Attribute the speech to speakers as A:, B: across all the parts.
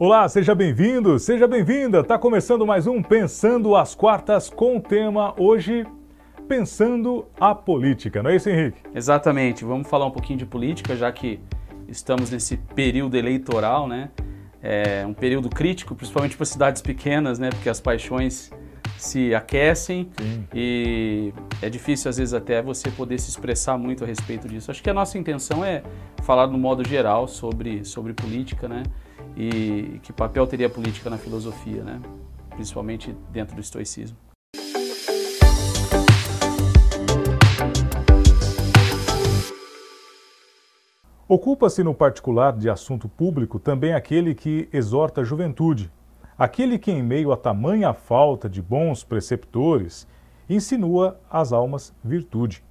A: Olá, seja bem-vindo, seja bem-vinda. Tá começando mais um Pensando às Quartas com o tema hoje Pensando a Política, não é isso, Henrique?
B: Exatamente. Vamos falar um pouquinho de política, já que estamos nesse período eleitoral, né? É um período crítico, principalmente para cidades pequenas, né? Porque as paixões se aquecem Sim. e é difícil às vezes até você poder se expressar muito a respeito disso. Acho que a nossa intenção é falar no modo geral sobre, sobre política, né? E que papel teria a política na filosofia, né? Principalmente dentro do estoicismo.
A: Ocupa-se no particular de assunto público também aquele que exorta a juventude, Aquele que, em meio a tamanha falta de bons preceptores, insinua às almas virtude.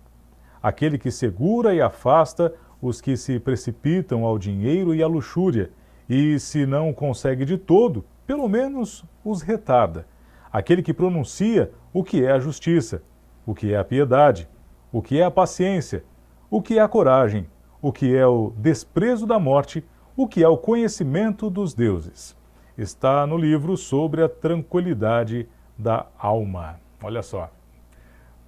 A: Aquele que segura e afasta os que se precipitam ao dinheiro e à luxúria, e, se não consegue de todo, pelo menos os retarda. Aquele que pronuncia o que é a justiça, o que é a piedade, o que é a paciência, o que é a coragem, o que é o desprezo da morte, o que é o conhecimento dos deuses está no livro sobre a tranquilidade da alma. Olha só,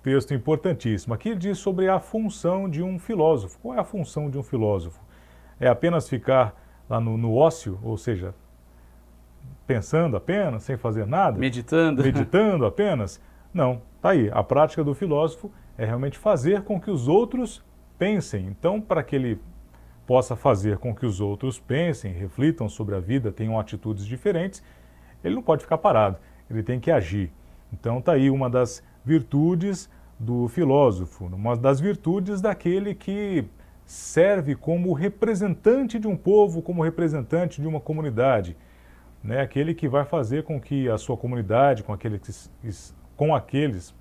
A: texto importantíssimo. Aqui diz sobre a função de um filósofo. Qual é a função de um filósofo? É apenas ficar lá no, no ócio, ou seja, pensando apenas, sem fazer nada?
B: Meditando.
A: Meditando apenas? Não, tá aí. A prática do filósofo é realmente fazer com que os outros pensem. Então, para que ele possa fazer com que os outros pensem, reflitam sobre a vida, tenham atitudes diferentes, ele não pode ficar parado, ele tem que agir. Então está aí uma das virtudes do filósofo, uma das virtudes daquele que serve como representante de um povo, como representante de uma comunidade, né? Aquele que vai fazer com que a sua comunidade, com aqueles, com aqueles,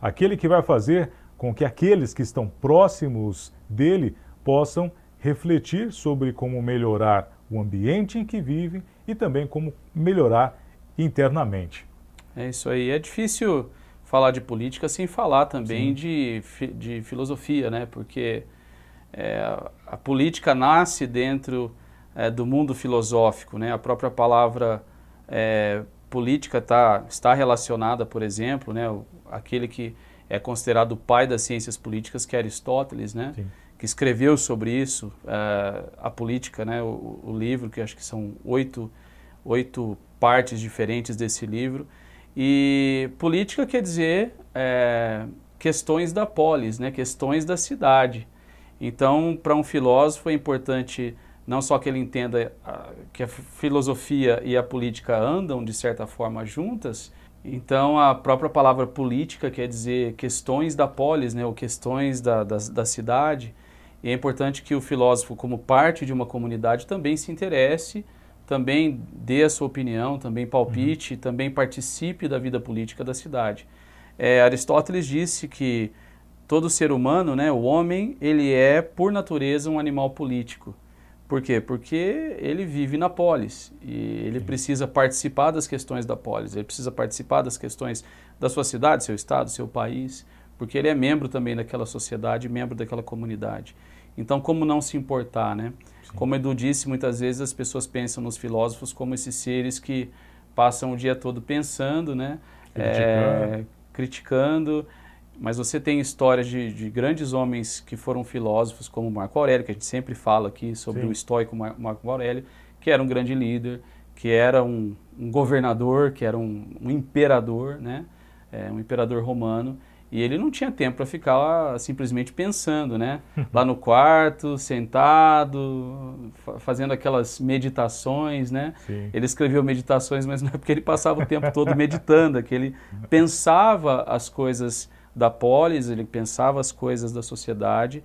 A: aquele que vai fazer com que aqueles que estão próximos dele possam refletir sobre como melhorar o ambiente em que vivem e também como melhorar internamente.
B: É isso aí. É difícil falar de política sem falar também de, de filosofia, né? Porque é, a política nasce dentro é, do mundo filosófico, né? A própria palavra é, política tá, está relacionada, por exemplo, né? Aquele que é considerado o pai das ciências políticas, que é Aristóteles, né? Sim que escreveu sobre isso, uh, a política, né, o, o, livro, que acho que são oito, oito partes diferentes desse livro. E política quer dizer é, questões da polis, né, questões da cidade. Então, para um filósofo é importante não só que ele entenda uh, que a filosofia e a política andam de certa forma juntas, então, a própria palavra política quer dizer questões da polis, né, ou questões da, da, da cidade. E é importante que o filósofo, como parte de uma comunidade, também se interesse, também dê a sua opinião, também palpite, uhum. também participe da vida política da cidade. É, Aristóteles disse que todo ser humano, né, o homem, ele é, por natureza, um animal político. Por quê? Porque ele vive na polis e ele precisa participar das questões da polis, ele precisa participar das questões da sua cidade, seu estado, seu país porque ele é membro também daquela sociedade, membro daquela comunidade. Então, como não se importar, né? Sim. Como Edu disse, muitas vezes as pessoas pensam nos filósofos como esses seres que passam o dia todo pensando, né? Criticando. É, criticando mas você tem histórias de, de, grandes homens que foram filósofos, como Marco Aurélio, que a gente sempre fala aqui sobre Sim. o estoico Marco Aurélio, que era um grande líder, que era um, um governador, que era um, um imperador, né? É, um imperador romano, e ele não tinha tempo para ficar lá, simplesmente pensando, né? Lá no quarto, sentado, fazendo aquelas meditações, né? Sim. Ele escreveu meditações, mas não é porque ele passava o tempo todo meditando, é que ele pensava as coisas da polis, ele pensava as coisas da sociedade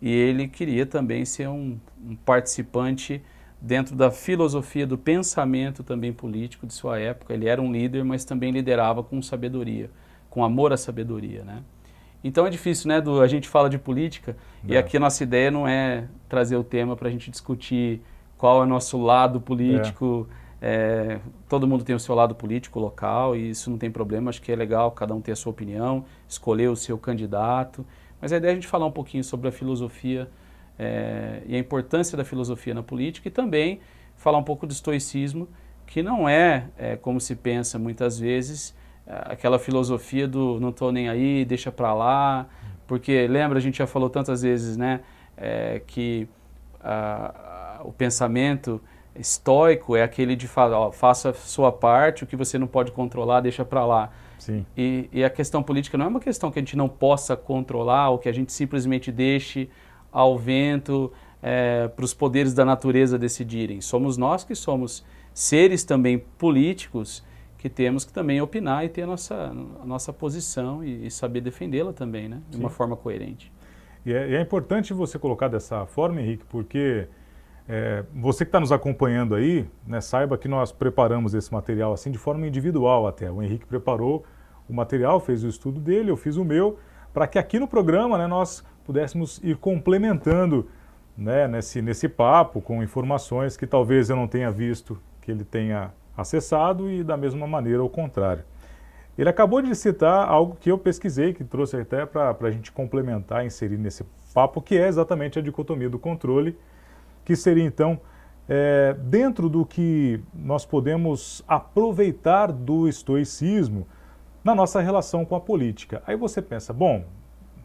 B: e ele queria também ser um, um participante dentro da filosofia do pensamento também político de sua época. Ele era um líder, mas também liderava com sabedoria com amor à sabedoria, né? Então é difícil, né? Do, a gente fala de política e aqui a nossa ideia não é trazer o tema para a gente discutir qual é o nosso lado político. É. É, todo mundo tem o seu lado político local e isso não tem problema. Acho que é legal cada um ter a sua opinião, escolher o seu candidato. Mas a ideia é a gente falar um pouquinho sobre a filosofia é, e a importância da filosofia na política e também falar um pouco do estoicismo, que não é, é como se pensa muitas vezes, é, aquela filosofia do não estou nem aí, deixa para lá, porque lembra, a gente já falou tantas vezes, né, é, que a, a, o pensamento estoico é aquele de falar, ó, faça a sua parte, o que você não pode controlar, deixa para lá.
A: Sim.
B: E, e, a questão política não é uma questão que a gente não possa controlar ou que a gente simplesmente deixe ao vento, é, para os poderes da natureza decidirem. Somos nós que somos seres também políticos que temos que também opinar e ter a nossa, a nossa posição e, e saber defendê-la também, né? De Sim. uma forma coerente.
A: E é, e é, importante você colocar dessa forma, Henrique, porque é, você que está nos acompanhando aí, né, saiba que nós preparamos esse material assim de forma individual até. O Henrique preparou o material, fez o estudo dele, eu fiz o meu, para que aqui no programa né, nós pudéssemos ir complementando né, nesse, nesse papo com informações que talvez eu não tenha visto que ele tenha acessado e da mesma maneira o contrário. Ele acabou de citar algo que eu pesquisei, que trouxe até para a gente complementar, inserir nesse papo, que é exatamente a dicotomia do controle, que seria então é, dentro do que nós podemos aproveitar do estoicismo na nossa relação com a política. Aí você pensa, bom,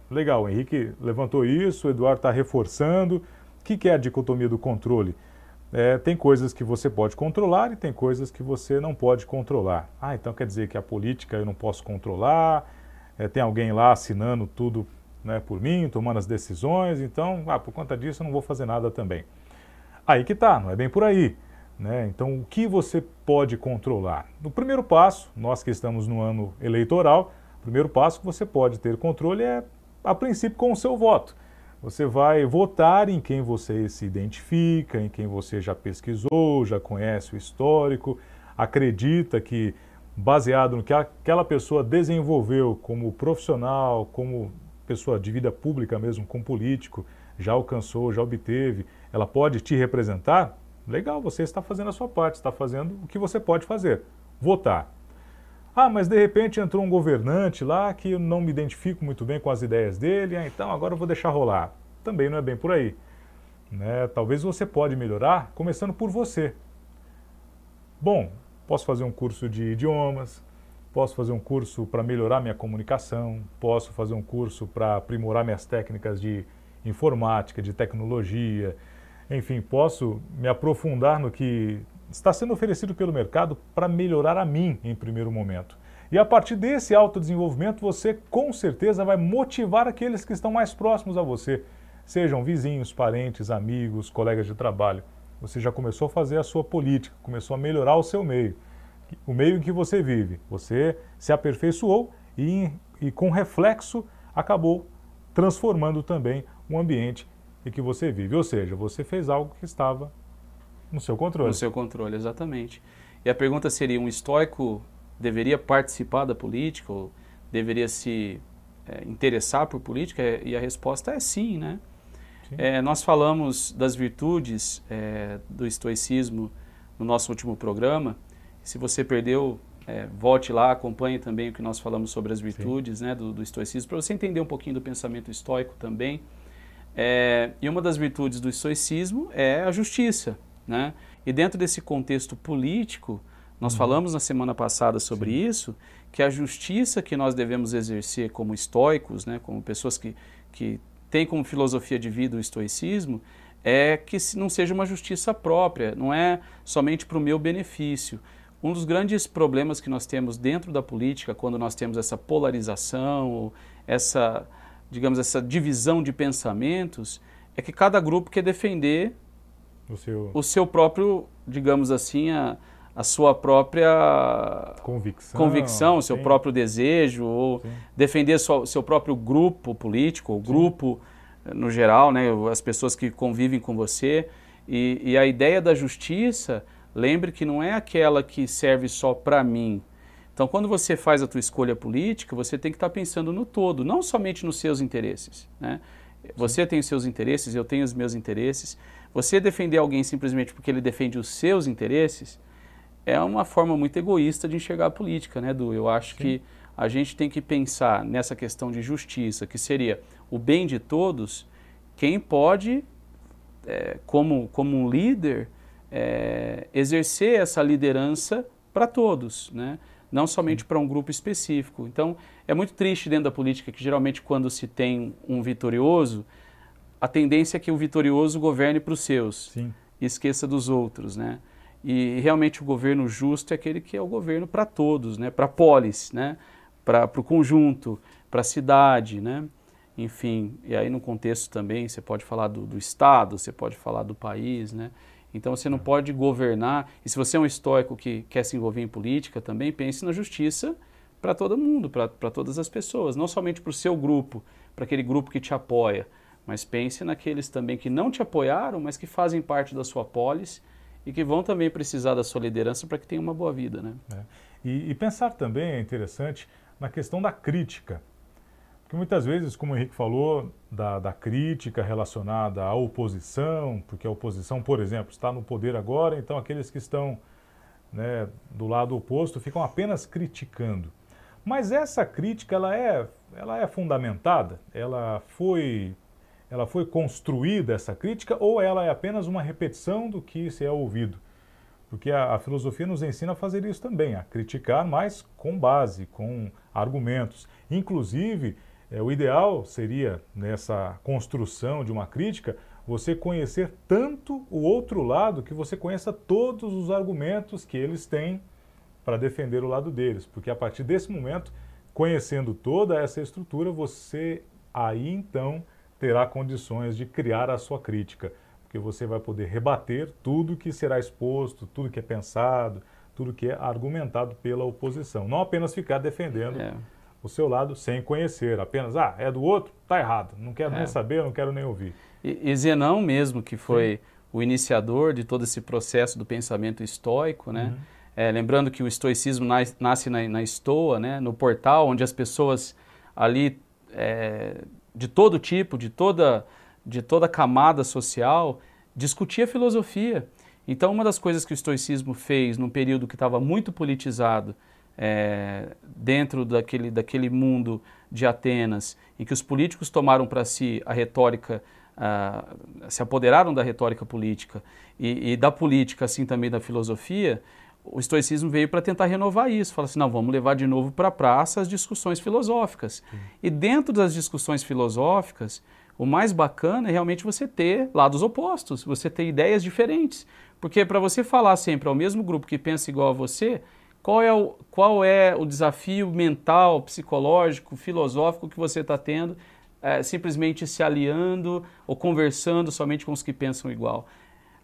A: legal, o Henrique levantou isso, o Eduardo está reforçando. O que, que é a dicotomia do controle? É, tem coisas que você pode controlar e tem coisas que você não pode controlar. Ah, então quer dizer que a política eu não posso controlar, é, tem alguém lá assinando tudo né, por mim, tomando as decisões, então, ah, por conta disso eu não vou fazer nada também. Aí que tá, não é bem por aí. Né? Então, o que você pode controlar? No primeiro passo, nós que estamos no ano eleitoral, o primeiro passo que você pode ter controle é, a princípio, com o seu voto. Você vai votar em quem você se identifica, em quem você já pesquisou, já conhece o histórico, acredita que, baseado no que aquela pessoa desenvolveu como profissional, como pessoa de vida pública mesmo, como político, já alcançou, já obteve, ela pode te representar? Legal, você está fazendo a sua parte, está fazendo o que você pode fazer, votar. Ah, mas de repente entrou um governante lá que eu não me identifico muito bem com as ideias dele, ah, então agora eu vou deixar rolar. Também não é bem por aí. Né? Talvez você pode melhorar começando por você. Bom, posso fazer um curso de idiomas, posso fazer um curso para melhorar minha comunicação, posso fazer um curso para aprimorar minhas técnicas de informática, de tecnologia, enfim, posso me aprofundar no que está sendo oferecido pelo mercado para melhorar a mim em primeiro momento. E a partir desse autodesenvolvimento, você com certeza vai motivar aqueles que estão mais próximos a você, sejam vizinhos, parentes, amigos, colegas de trabalho. Você já começou a fazer a sua política, começou a melhorar o seu meio, o meio em que você vive. Você se aperfeiçoou e, e com reflexo acabou transformando também o ambiente em que você vive. Ou seja, você fez algo que estava no seu controle.
B: No seu controle, exatamente. E a pergunta seria: um estoico deveria participar da política ou deveria se é, interessar por política? E a resposta é sim, né? Sim. É, nós falamos das virtudes é, do estoicismo no nosso último programa. Se você perdeu, é, volte lá, acompanhe também o que nós falamos sobre as virtudes né, do, do estoicismo, para você entender um pouquinho do pensamento estoico também. É, e uma das virtudes do estoicismo é a justiça. Né? E dentro desse contexto político, nós uhum. falamos na semana passada sobre Sim. isso, que a justiça que nós devemos exercer como estoicos, né, como pessoas que, que têm como filosofia de vida o estoicismo, é que não seja uma justiça própria, não é somente para o meu benefício. Um dos grandes problemas que nós temos dentro da política, quando nós temos essa polarização, essa, digamos, essa divisão de pensamentos, é que cada grupo quer defender o seu, o seu próprio, digamos assim, a, a sua própria
A: convicção,
B: convicção o seu sim. próprio desejo, ou sim. defender o seu próprio grupo político, o grupo sim. no geral, né, as pessoas que convivem com você. E, e a ideia da justiça, lembre que não é aquela que serve só para mim. Então, quando você faz a tua escolha política, você tem que estar pensando no todo, não somente nos seus interesses. Né? Você tem os seus interesses, eu tenho os meus interesses. Você defender alguém simplesmente porque ele defende os seus interesses é uma forma muito egoísta de enxergar a política, né, Du? Eu acho Sim. que a gente tem que pensar nessa questão de justiça, que seria o bem de todos, quem pode, é, como, como um líder, é, exercer essa liderança para todos, né? Não somente para um grupo específico. Então, é muito triste dentro da política que geralmente quando se tem um vitorioso, a tendência é que o vitorioso governe para os seus
A: Sim.
B: e esqueça dos outros, né? E realmente o governo justo é aquele que é o governo para todos, né? Para a polis, né? Para o conjunto, para a cidade, né? Enfim, e aí no contexto também você pode falar do, do Estado, você pode falar do país, né? Então você não pode governar. E se você é um estoico que quer se envolver em política, também pense na justiça para todo mundo, para todas as pessoas, não somente para o seu grupo, para aquele grupo que te apoia, mas pense naqueles também que não te apoiaram, mas que fazem parte da sua polis e que vão também precisar da sua liderança para que tenham uma boa vida. Né?
A: É. E, e pensar também é interessante na questão da crítica. Porque muitas vezes, como o Henrique falou, da, da, crítica relacionada à oposição, porque a oposição, por exemplo, está no poder agora, então aqueles que estão né, do lado oposto ficam apenas criticando. Mas essa crítica ela é, ela é fundamentada, ela foi, ela foi construída essa crítica ou ela é apenas uma repetição do que se é ouvido? Porque a, a filosofia nos ensina a fazer isso também, a criticar, mas com base, com argumentos. Inclusive, é, o ideal seria, nessa construção de uma crítica, você conhecer tanto o outro lado que você conheça todos os argumentos que eles têm para defender o lado deles. Porque a partir desse momento, conhecendo toda essa estrutura, você aí então terá condições de criar a sua crítica. Porque você vai poder rebater tudo que será exposto, tudo que é pensado, tudo que é argumentado pela oposição. Não apenas ficar defendendo. É o seu lado sem conhecer, apenas, ah, é do outro, tá errado, não quero é. nem saber, não quero nem ouvir.
B: E, e Zenão mesmo, que foi Sim. o iniciador de todo esse processo do pensamento estoico, né? Uhum. É, lembrando que o estoicismo nasce na, na estoa, né? no portal, onde as pessoas ali, é, de todo tipo, de toda, de toda camada social, discutia filosofia. Então, uma das coisas que o estoicismo fez num período que estava muito politizado, é, dentro daquele, daquele mundo de Atenas, em que os políticos tomaram para si a retórica, se apoderaram da retórica política e, e, da política, assim também da filosofia, o estoicismo veio para tentar renovar isso. Fala assim, não, vamos levar de novo para a praça as discussões filosóficas. Sim. E dentro das discussões filosóficas, o mais bacana é realmente você ter lados opostos, você ter ideias diferentes. Porque para você falar sempre ao mesmo grupo que pensa igual a você, qual é o, qual é o desafio mental, psicológico, filosófico que você está tendo, é, simplesmente se aliando ou conversando somente com os que pensam igual?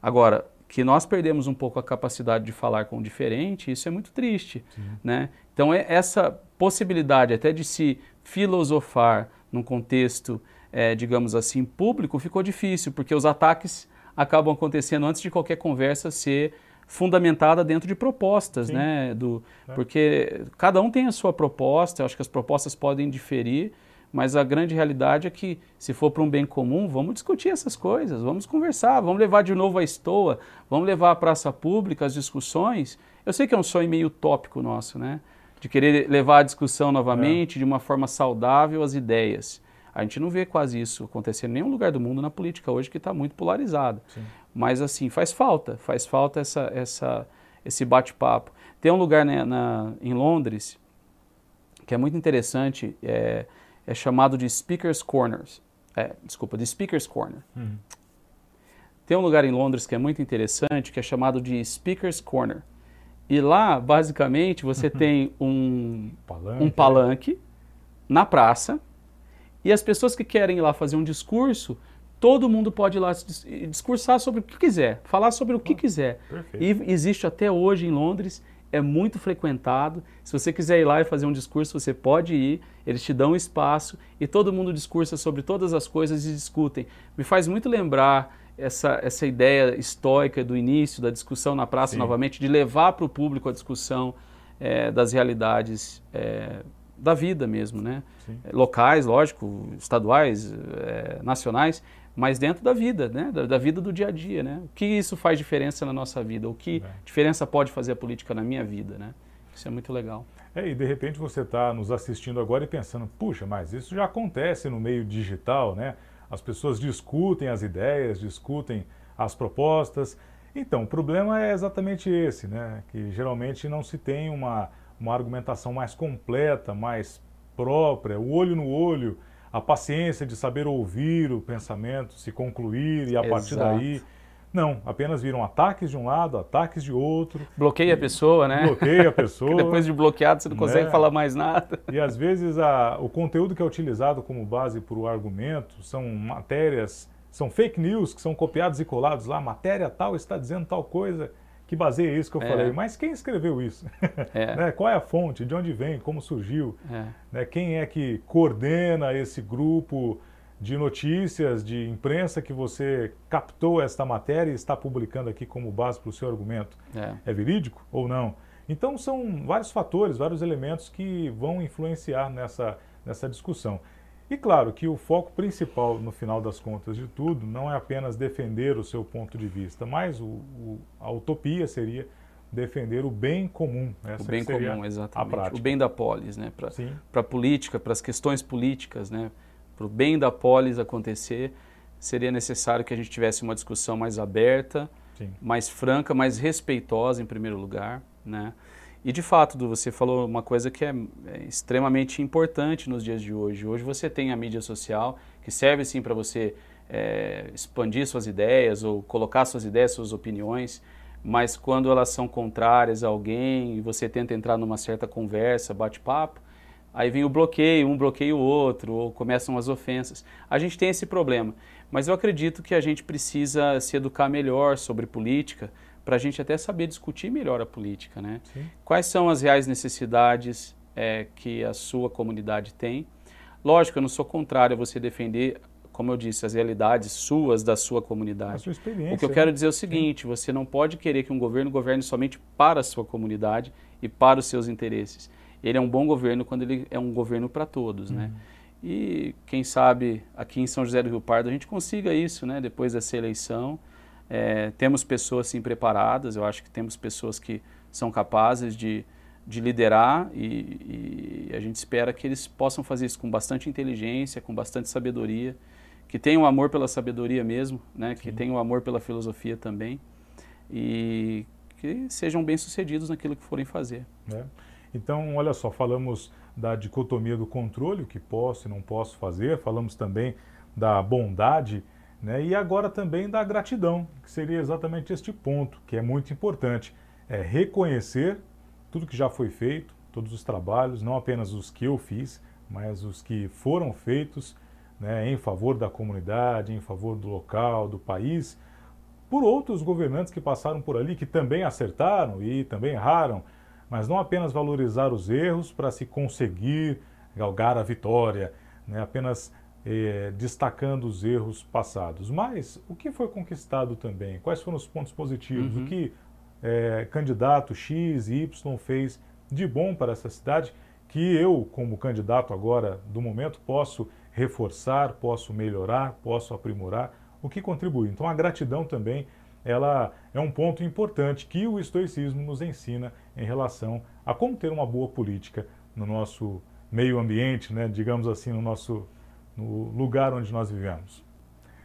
B: Agora, que nós perdemos um pouco a capacidade de falar com o diferente, isso é muito triste. Né? Então, é essa possibilidade até de se filosofar num contexto, é, digamos assim, público, ficou difícil, porque os ataques acabam acontecendo antes de qualquer conversa ser fundamentada dentro de propostas, Sim. né? Do, é. Porque cada um tem a sua proposta, eu acho que as propostas podem diferir, mas a grande realidade é que, se for para um bem comum, vamos discutir essas coisas, vamos conversar, vamos levar de novo a estoa, vamos levar à praça pública as discussões. Eu sei que é um sonho meio utópico nosso, né? De querer levar a discussão novamente, é. de uma forma saudável, as ideias. A gente não vê quase isso acontecer em nenhum lugar do mundo na política hoje, que está muito polarizado. Sim. Mas assim, faz falta, faz falta essa, essa, esse bate-papo. Tem um lugar né, na, em Londres que é muito interessante, é, é chamado de Speaker's Corners. É, desculpa, de Speaker's Corner. Uhum. Tem um lugar em Londres que é muito interessante, que é chamado de Speaker's Corner. E lá, basicamente, você tem um palanque, um palanque na praça, e as pessoas que querem ir lá fazer um discurso todo mundo pode ir lá discursar sobre o que quiser, falar sobre o que ah, quiser. Perfeito. E existe até hoje em Londres, é muito frequentado. Se você quiser ir lá e fazer um discurso, você pode ir, eles te dão espaço e todo mundo discursa sobre todas as coisas e discutem. Me faz muito lembrar essa, essa ideia estoica do início da discussão na praça, Sim. novamente, de levar para o público a discussão é, das realidades é, da vida mesmo, né? Sim. Locais, lógico, estaduais, é, nacionais, mas dentro da vida, né? Da, da, vida do dia a dia, né? O que isso faz diferença na nossa vida? O que é. diferença pode fazer a política na minha vida, né? Isso é muito legal.
A: É, e de repente você está nos assistindo agora e pensando, puxa, mas isso já acontece no meio digital, né? As pessoas discutem as ideias, discutem as propostas. Então, o problema é exatamente esse, né? que geralmente não se tem uma, uma argumentação mais completa, mais própria, o olho no olho, a paciência de saber ouvir o pensamento, se concluir e a partir
B: Exato.
A: daí não, apenas viram ataques de um lado, ataques de outro.
B: Bloqueia a pessoa, né?
A: Bloqueia a pessoa.
B: Depois de bloqueado você não consegue
A: né?
B: falar mais nada.
A: E às vezes a, o conteúdo que é utilizado como base para o argumento são matérias, são fake news que são copiados e colados lá, matéria tal está dizendo tal coisa que baseia isso que eu
B: É.
A: falei. Mas quem escreveu isso?
B: É.
A: Né? Qual é a fonte? De onde vem? Como surgiu?
B: É.
A: né? Quem é que coordena esse grupo de notícias, de imprensa que você captou esta matéria e está publicando aqui como base para o seu argumento?
B: É.
A: É verídico ou não? Então são vários fatores, vários elementos que vão influenciar nessa, nessa discussão. E claro que o foco principal, no final das contas de tudo, não é apenas defender o seu ponto de vista, mas o, o- a utopia seria defender o bem comum. Essa
B: O bem comum, exatamente. O bem da polis, né? Para a política, para as questões políticas, né? Para o bem da polis acontecer, seria necessário que a gente tivesse uma discussão mais aberta,
A: sim.
B: mais franca, mais respeitosa em primeiro lugar, né? E de fato, você falou uma coisa que é, é extremamente importante nos dias de hoje. Hoje você tem a mídia social que serve sim para você é, expandir suas ideias ou colocar suas ideias, suas opiniões, mas quando elas são contrárias a alguém e você tenta entrar numa certa conversa, bate-papo, aí vem o bloqueio, um bloqueia o outro, ou começam as ofensas. A gente tem esse problema, mas eu acredito que a gente precisa se educar melhor sobre política para a gente até saber discutir melhor a política, né?
A: Sim.
B: Quais são as reais necessidades é, que a sua comunidade tem? Lógico, eu não sou contrário a você defender, como eu disse, as realidades suas da sua
A: A
B: comunidade.
A: sua experiência.
B: O que eu
A: né?
B: quero dizer é o seguinte: você não pode querer que um governo governe somente para a sua comunidade e para os seus interesses. Ele é um bom governo quando ele é um governo para todos, né? E quem sabe aqui em São José do Rio Pardo a gente consiga isso, né? Depois dessa eleição, É, temos pessoas sim preparadas. Eu acho que temos pessoas que são capazes de, de liderar e, e a gente espera que eles possam fazer isso com bastante inteligência, com bastante sabedoria, que tenham amor pela sabedoria mesmo, né? Que tenham amor pela filosofia também e que sejam bem-sucedidos naquilo que forem fazer.
A: né? Então, olha só, falamos da dicotomia do controle, o que posso e não posso fazer, falamos também da bondade, né? e agora também da gratidão, que seria exatamente este ponto, que é muito importante, é reconhecer tudo que já foi feito, todos os trabalhos, não apenas os que eu fiz, mas os que foram feitos né, em favor da comunidade, em favor do local, do país, por outros governantes que passaram por ali, que também acertaram e também erraram, mas não apenas valorizar os erros para se conseguir galgar a vitória, né? apenas eh, destacando os erros passados. Mas o que foi conquistado também? Quais foram os pontos positivos?
B: Uhum.
A: O que eh, candidato X e Y fez de bom para essa cidade que eu, como candidato agora do momento, posso reforçar, posso melhorar, posso aprimorar, o que contribui. Então a gratidão também ela é um ponto importante que o estoicismo nos ensina em relação a como ter uma boa política no nosso meio ambiente, né, digamos assim, no nosso no lugar onde nós vivemos.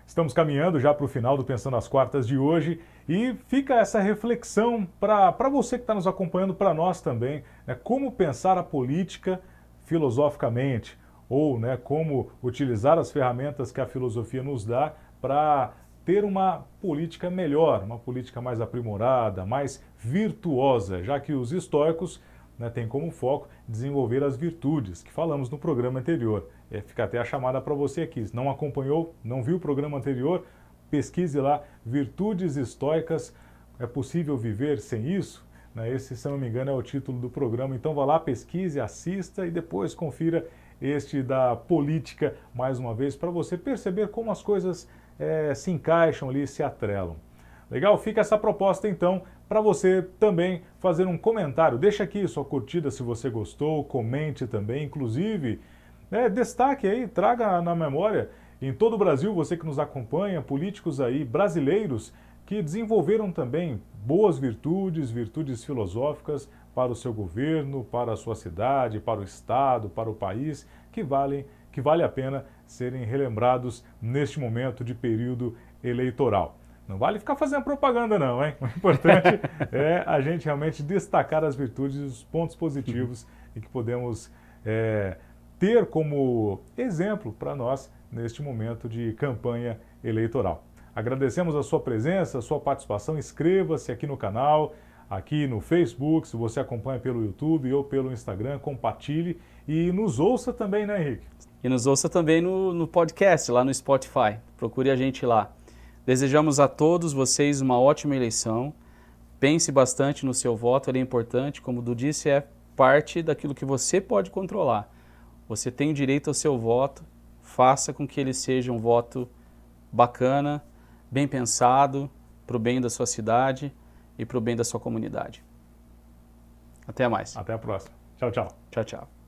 A: Estamos caminhando já para o final do Pensando as Quartas de hoje e fica essa reflexão para você que está nos acompanhando, para nós também, né, como pensar a política filosoficamente ou né, como utilizar as ferramentas que a filosofia nos dá para ter uma política melhor, uma política mais aprimorada, mais virtuosa, já que os estoicos né, têm como foco desenvolver as virtudes, que falamos no programa anterior. É, fica até a chamada para você aqui. Se não acompanhou, não viu o programa anterior, pesquise lá, Virtudes Estoicas, é possível viver sem isso? Né, esse, se não me engano, é o título do programa. Então vá lá, pesquise, assista e depois confira este da política mais uma vez, para você perceber como as coisas é, se encaixam ali, se atrelam. Legal? Fica essa proposta então para você também fazer um comentário. Deixa aqui sua curtida se você gostou, comente também, inclusive é, destaque aí, traga na memória em todo o Brasil, você que nos acompanha, políticos aí brasileiros que desenvolveram também boas virtudes, virtudes filosóficas para o seu governo, para a sua cidade, para o estado, para o país, que valem, que vale a pena serem relembrados neste momento de período eleitoral. Não vale ficar fazendo propaganda não, hein? O importante é a gente realmente destacar as virtudes e os pontos positivos e que podemos é, ter como exemplo para nós neste momento de campanha eleitoral. Agradecemos a sua presença, a sua participação. Inscreva-se aqui no canal, aqui no Facebook, se você acompanha pelo YouTube ou pelo Instagram, compartilhe e nos ouça também, né, Henrique?
B: E nos ouça também no, no podcast, lá no Spotify. Procure a gente lá. Desejamos a todos vocês uma ótima eleição. Pense bastante no seu voto, ele é importante. Como o disse, é parte daquilo que você pode controlar. Você tem direito ao seu voto, faça com que ele seja um voto bacana, bem pensado, para o bem da sua cidade e para o bem da sua comunidade. Até mais.
A: Até a próxima. Tchau, tchau.
B: Tchau, tchau.